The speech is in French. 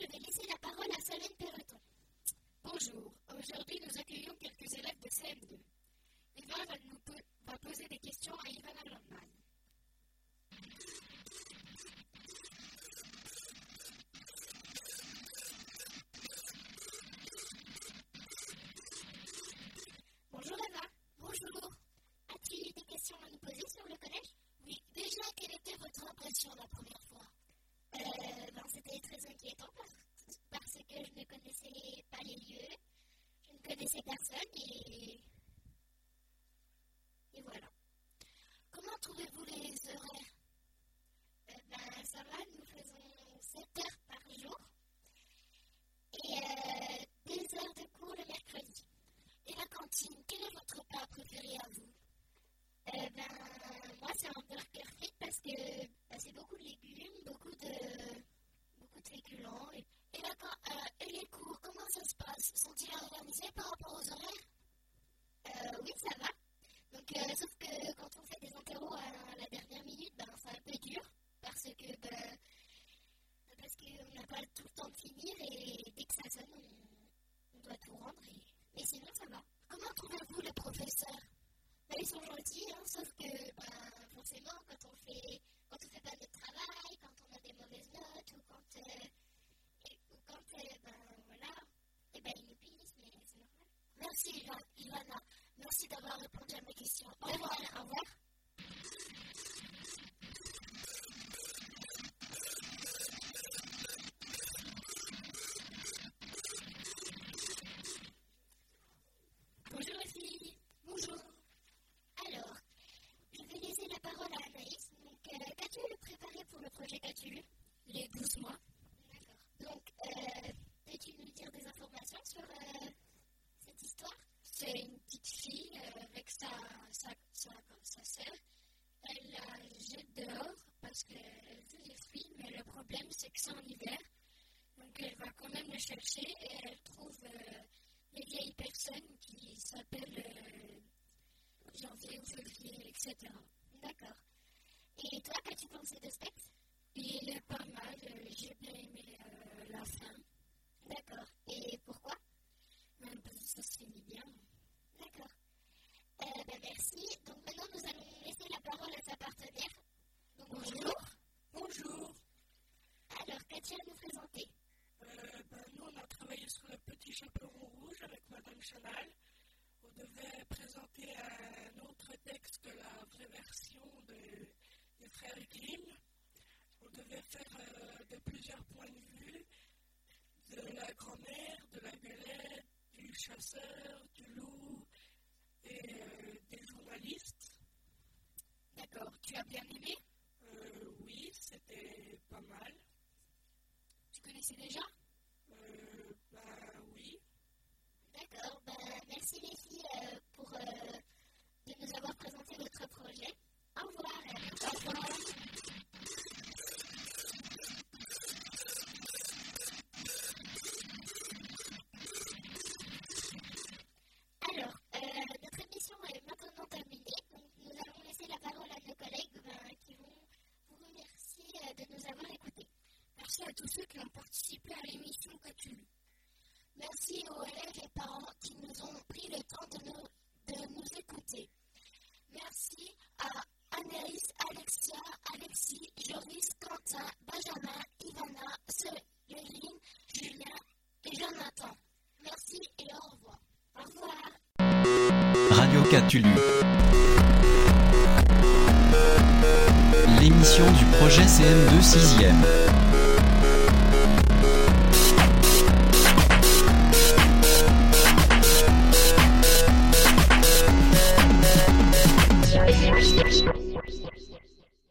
je vais laisser la parole à Solène Perreton. Bonjour, aujourd'hui nous accueillons quelques élèves de CM2. Eva va, nous va poser des questions à Ivana Landman. Bonjour Eva. Bonjour. As-tu des questions à nous poser sur le collège? Oui, déjà, quelle était votre impression la première fois euh, ben, C'était très inquiétant parce, que je ne connaissais pas les lieux, je ne connaissais personne et, et voilà. Comment trouvez-vous les horaires? Euh, ben, Ça va, nous faisons 7 heures par jour et euh, 2 heures de cours le mercredi. Et la cantine, quel est votre plat préféré à vous? Euh, ben, Moi, c'est un burger frites parce que ben, c'est beaucoup de légumes, beaucoup de, Et, et, euh, et les cours, comment ça se passe? Sont-ils organisés par rapport aux horaires? Euh, Oui, ça va. Donc, euh, sauf que quand on fait des interros à la dernière minute, ben, c'est un peu dur parce que ben, parce qu'on n'a pas tout le temps de finir et dès que ça sonne, on, on doit tout rendre. Et, mais sinon, ça va. Comment trouvez-vous les professeurs ben, Ils sont gentils, hein, sauf que ben, forcément, quand on fait quand on fait pas notre travail, quand on a des mauvaises notes ou quand euh, et, ou quand euh, ben voilà, et ben ils nous punissent, mais c'est normal. Merci Ivana, merci d'avoir répondu à mes questions. Au revoir. Au revoir. Bonjour les filles. Bonjour. Alors, je vais laisser la parole à Anaïs. Donc, euh, qu'as-tu préparé pour le projet qu'as-tu Les 12 mois. D'accord. Donc, euh, peux-tu nous dire des informations sur euh, cette histoire? C'est une petite fille euh, avec sa, sa, sa, sa sœur. Elle la jette dehors parce qu'elle veut des fruits, mais le problème c'est que c'est en hiver. Donc elle va quand même les chercher et elle trouve euh, des vieilles personnes qui s'appellent janvier ou février, etc. D'accord. Et toi, qu'as-tu pensé de ce texte Il est pas mal, euh, j'ai bien aimé euh, la fin. D'accord. Et pourquoi parce que ça se finit bien. D'accord. Euh, ben, merci. Donc maintenant, nous allons laisser la parole à sa partenaire. Bonjour. Bonjour. Alors, qu'as-tu à nous présenter Euh, ben, nous, on a travaillé sur le petit chaperon rouge avec Madame Chanal. On devait présenter un autre texte que la vraie version de- des frères Grimm. On devait faire euh, de plusieurs points de vue de la grand-mère, de la belette, du chasseur, du loup et euh, des journalistes. D'accord, tu as bien aimé? Euh, oui, c'était pas mal. Tu connaissais déjà? Euh, bah oui. D'accord. Ben, merci les filles euh, pour euh, de nous avoir présenté votre projet. Au revoir. et à bientôt. Au revoir. Alors, euh, notre émission est maintenant terminée. Donc, nous allons laisser la parole à nos collègues ben, qui vont vous remercier euh, de nous avoir écoutés. Merci à tous ceux qui ont participé à l'émission lu Merci aux élèves et parents qui nous ont pris le temps de nous, de nous écouter. Merci à Anaïs, Alexia, Alexis, Joris, Quentin, Benjamin, Ivana, Céline, Julien et Jonathan. Merci et au revoir. Au revoir. Radio Catulu. L'émission du projet CM2 6e.